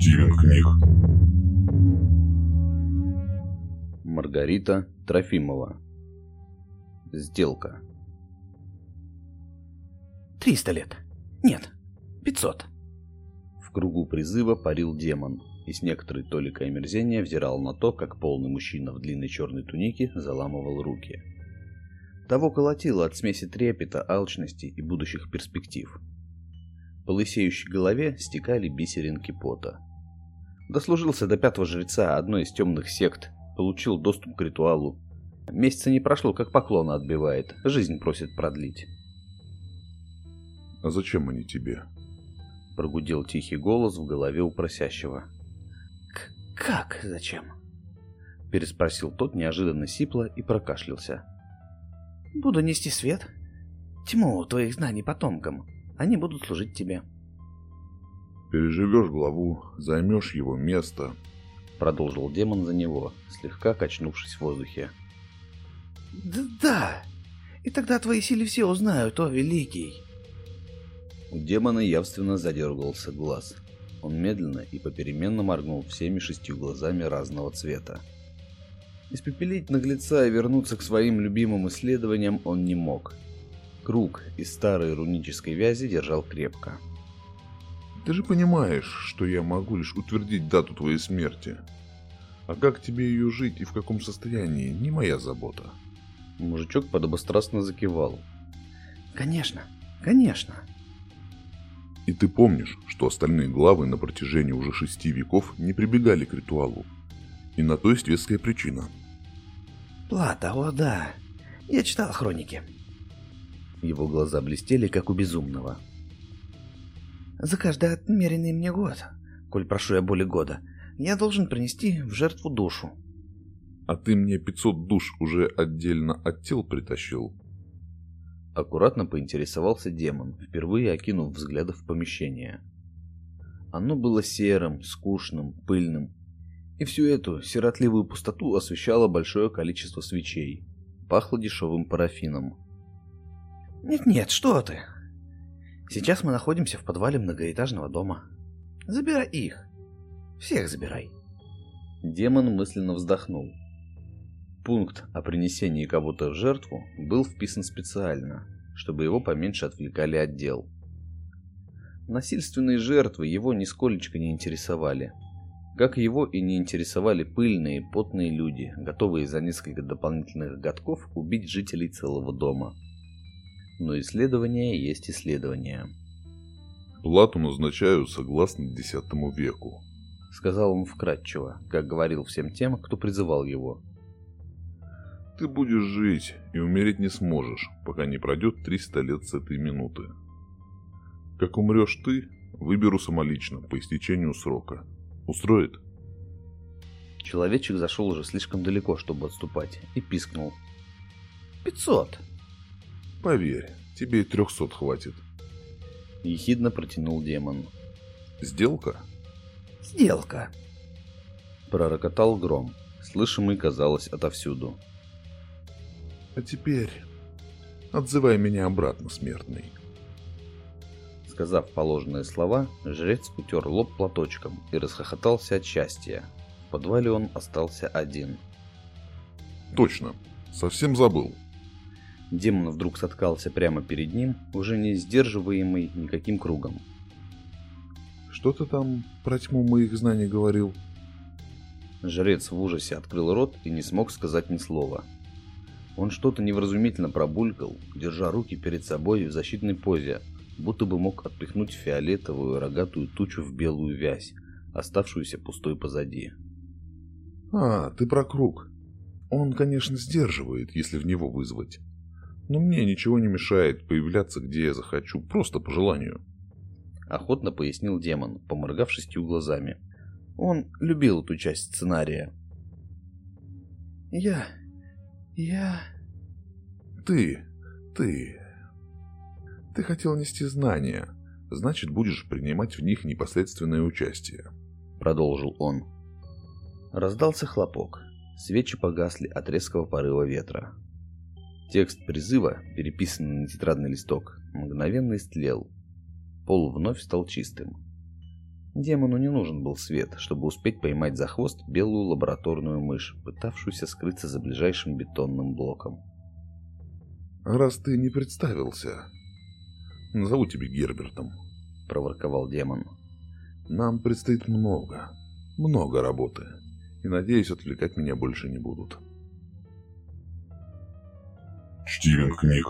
прочтением книг. Маргарита Трофимова Сделка Триста лет. Нет, пятьсот. В кругу призыва парил демон и с некоторой толикой омерзения взирал на то, как полный мужчина в длинной черной тунике заламывал руки. Того колотило от смеси трепета, алчности и будущих перспектив. По лысеющей голове стекали бисеринки пота. Дослужился до пятого жреца одной из темных сект, получил доступ к ритуалу. Месяца не прошло, как поклона отбивает, жизнь просит продлить. «А зачем они тебе?» Прогудел тихий голос в голове у просящего. «Как? Зачем?» Переспросил тот неожиданно сипло и прокашлялся. «Буду нести свет. Тьму твоих знаний потомкам. Они будут служить тебе». «Переживешь главу, займешь его место», Продолжил демон за него, слегка качнувшись в воздухе. «Да, да. И тогда твои силы все узнают, о великий». У демона явственно задергался глаз. Он медленно и попеременно моргнул всеми шестью глазами разного цвета. Испепелить наглеца и вернуться к своим любимым исследованиям он не мог. Круг из старой рунической вязи держал крепко. «Ты же понимаешь, что я могу лишь утвердить дату твоей смерти. А как тебе ее жить и в каком состоянии, не моя забота». Мужичок подобострастно закивал. «Конечно, конечно». И ты помнишь, что остальные главы на протяжении уже шести веков не прибегали к ритуалу. И на то есть веская причина. Плата, о да. Я читал хроники. Его глаза блестели, как у безумного. За каждый отмеренный мне год, коль прошу я более года, я должен принести в жертву душу. А ты мне 500 душ уже отдельно от тел притащил? Аккуратно поинтересовался демон, впервые окинув взглядом в помещение. Оно было серым, скучным, пыльным, и всю эту сиротливую пустоту освещало большое количество свечей. Пахло дешевым парафином. «Нет-нет, что ты!» Сейчас мы находимся в подвале многоэтажного дома. Забирай их. Всех забирай. Демон мысленно вздохнул. Пункт о принесении кого-то в жертву был вписан специально, чтобы его поменьше отвлекали от дел. Насильственные жертвы его нисколечко не интересовали. Как его и не интересовали пыльные, потные люди, готовые за несколько дополнительных годков убить жителей целого дома. Но исследование есть исследование. Плату назначаю согласно X веку, сказал он вкратчиво, как говорил всем тем, кто призывал его. Ты будешь жить и умереть не сможешь, пока не пройдет 300 лет с этой минуты. Как умрешь ты, выберу самолично по истечению срока. Устроит? Человечек зашел уже слишком далеко, чтобы отступать, и пискнул. «Пятьсот!» «Поверь, тебе и трехсот хватит». Ехидно протянул демон. «Сделка?» «Сделка!» Пророкотал гром, слышимый, казалось, отовсюду. А теперь отзывай меня обратно, смертный. Сказав положенные слова, жрец утер лоб платочком и расхохотался от счастья. В подвале он остался один. Точно, совсем забыл. Демон вдруг соткался прямо перед ним, уже не сдерживаемый никаким кругом. Что ты там про тьму моих знаний говорил? Жрец в ужасе открыл рот и не смог сказать ни слова. Он что-то невразумительно пробулькал, держа руки перед собой в защитной позе, будто бы мог отпихнуть фиолетовую рогатую тучу в белую вязь, оставшуюся пустой позади. «А, ты про круг. Он, конечно, сдерживает, если в него вызвать. Но мне ничего не мешает появляться, где я захочу, просто по желанию». Охотно пояснил демон, поморгав шестью глазами. Он любил эту часть сценария. «Я я... Ты, ты... Ты хотел нести знания, значит, будешь принимать в них непосредственное участие. Продолжил он. Раздался хлопок. Свечи погасли от резкого порыва ветра. Текст призыва, переписанный на тетрадный листок, мгновенно истлел. Пол вновь стал чистым. Демону не нужен был свет, чтобы успеть поймать за хвост белую лабораторную мышь, пытавшуюся скрыться за ближайшим бетонным блоком. «Раз ты не представился, назову тебя Гербертом», — проворковал демон. «Нам предстоит много, много работы, и, надеюсь, отвлекать меня больше не будут». Чтивен книг